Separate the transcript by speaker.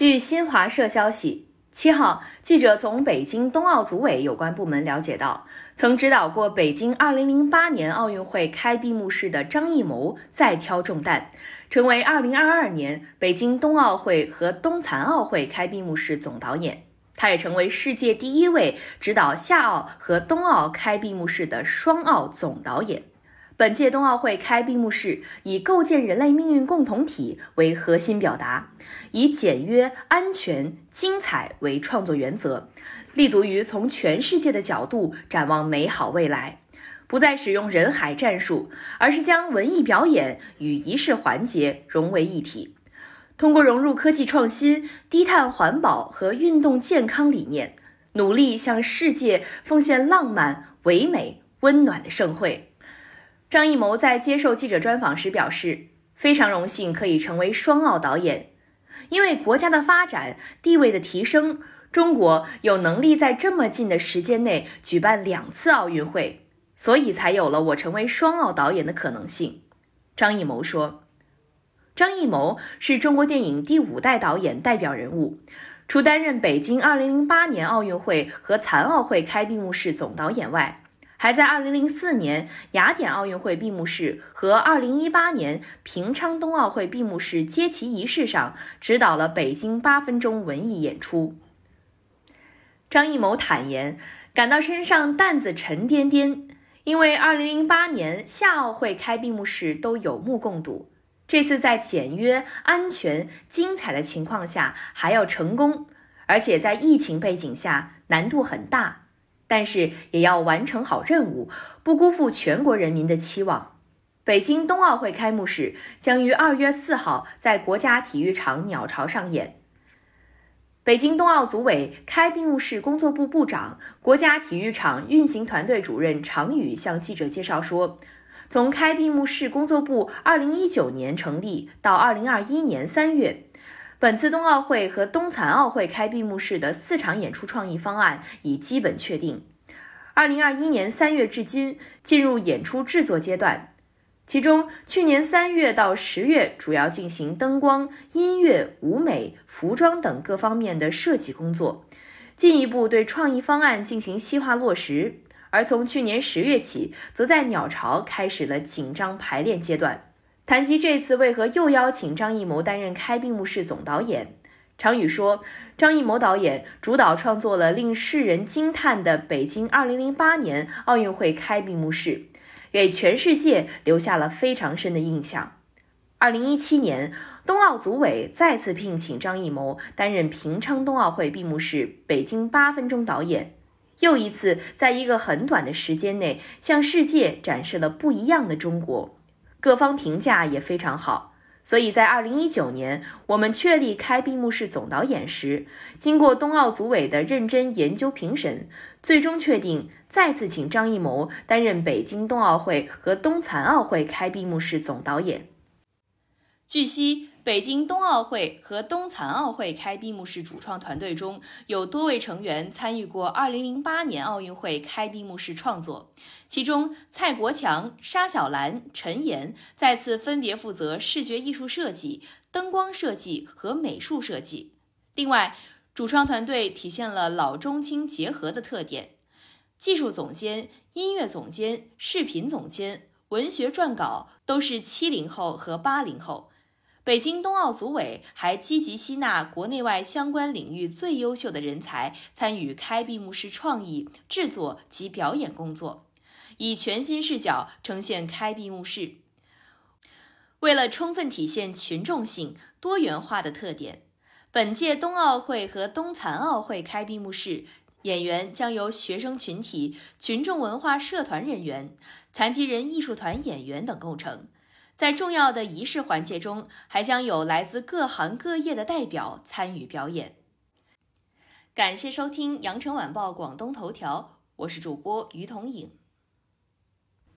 Speaker 1: 据新华社消息，七号，记者从北京冬奥组委有关部门了解到，曾指导过北京2008年奥运会开闭幕式的张艺谋再挑重担，成为2022年北京冬奥会和冬残奥会开闭幕式总导演。他也成为世界第一位指导夏奥和冬奥开闭幕式的双奥总导演。本届冬奥会开闭幕式以构建人类命运共同体为核心表达，以简约、安全、精彩为创作原则，立足于从全世界的角度展望美好未来，不再使用人海战术，而是将文艺表演与仪式环节融为一体，通过融入科技创新、低碳环保和运动健康理念，努力向世界奉献浪漫、唯美、温暖的盛会。张艺谋在接受记者专访时表示，非常荣幸可以成为双奥导演，因为国家的发展、地位的提升，中国有能力在这么近的时间内举办两次奥运会，所以才有了我成为双奥导演的可能性。张艺谋说，张艺谋是中国电影第五代导演代表人物，除担任北京2008年奥运会和残奥会开闭幕式总导演外，还在2004年雅典奥运会闭幕式和2018年平昌冬奥会闭幕式揭旗仪式上指导了北京八分钟文艺演出。张艺谋坦言，感到身上担子沉甸甸，因为2008年夏奥会开闭幕式都有目共睹，这次在简约、安全、精彩的情况下还要成功，而且在疫情背景下难度很大。但是也要完成好任务，不辜负全国人民的期望。北京冬奥会开幕式将于二月四号在国家体育场鸟巢上演。北京冬奥组委开闭幕式工作部部长、国家体育场运行团队主任常宇向记者介绍说，从开闭幕式工作部二零一九年成立到二零二一年三月。本次冬奥会和冬残奥会开闭幕式的四场演出创意方案已基本确定。二零二一年三月至今进入演出制作阶段，其中去年三月到十月主要进行灯光、音乐、舞美、服装等各方面的设计工作，进一步对创意方案进行细化落实。而从去年十月起，则在鸟巢开始了紧张排练阶段。谈及这次为何又邀请张艺谋担任开闭幕式总导演，常宇说，张艺谋导演主导创作了令世人惊叹的北京2008年奥运会开闭幕式，给全世界留下了非常深的印象。2017年，冬奥组委再次聘请张艺谋担任平昌冬奥会闭幕式北京八分钟导演，又一次在一个很短的时间内向世界展示了不一样的中国。各方评价也非常好，所以在二零一九年我们确立开闭幕式总导演时，经过冬奥组委的认真研究评审，最终确定再次请张艺谋担任北京冬奥会和冬残奥会开闭幕式总导演。据悉。北京冬奥会和冬残奥会开闭幕式主创团队中有多位成员参与过2008年奥运会开闭幕式创作，其中蔡国强、沙小兰、陈岩再次分别负责视觉艺术设计、灯光设计和美术设计。另外，主创团队体现了老中青结合的特点，技术总监、音乐总监、视频总监、文学撰稿都是七零后和八零后。北京冬奥组委还积极吸纳国内外相关领域最优秀的人才，参与开闭幕式创意制作及表演工作，以全新视角呈现开闭幕式。为了充分体现群众性、多元化的特点，本届冬奥会和冬残奥会开闭幕式演员将由学生群体、群众文化社团人员、残疾人艺术团演员等构成。在重要的仪式环节中，还将有来自各行各业的代表参与表演。感谢收听《羊城晚报广东头条》，我是主播于彤颖。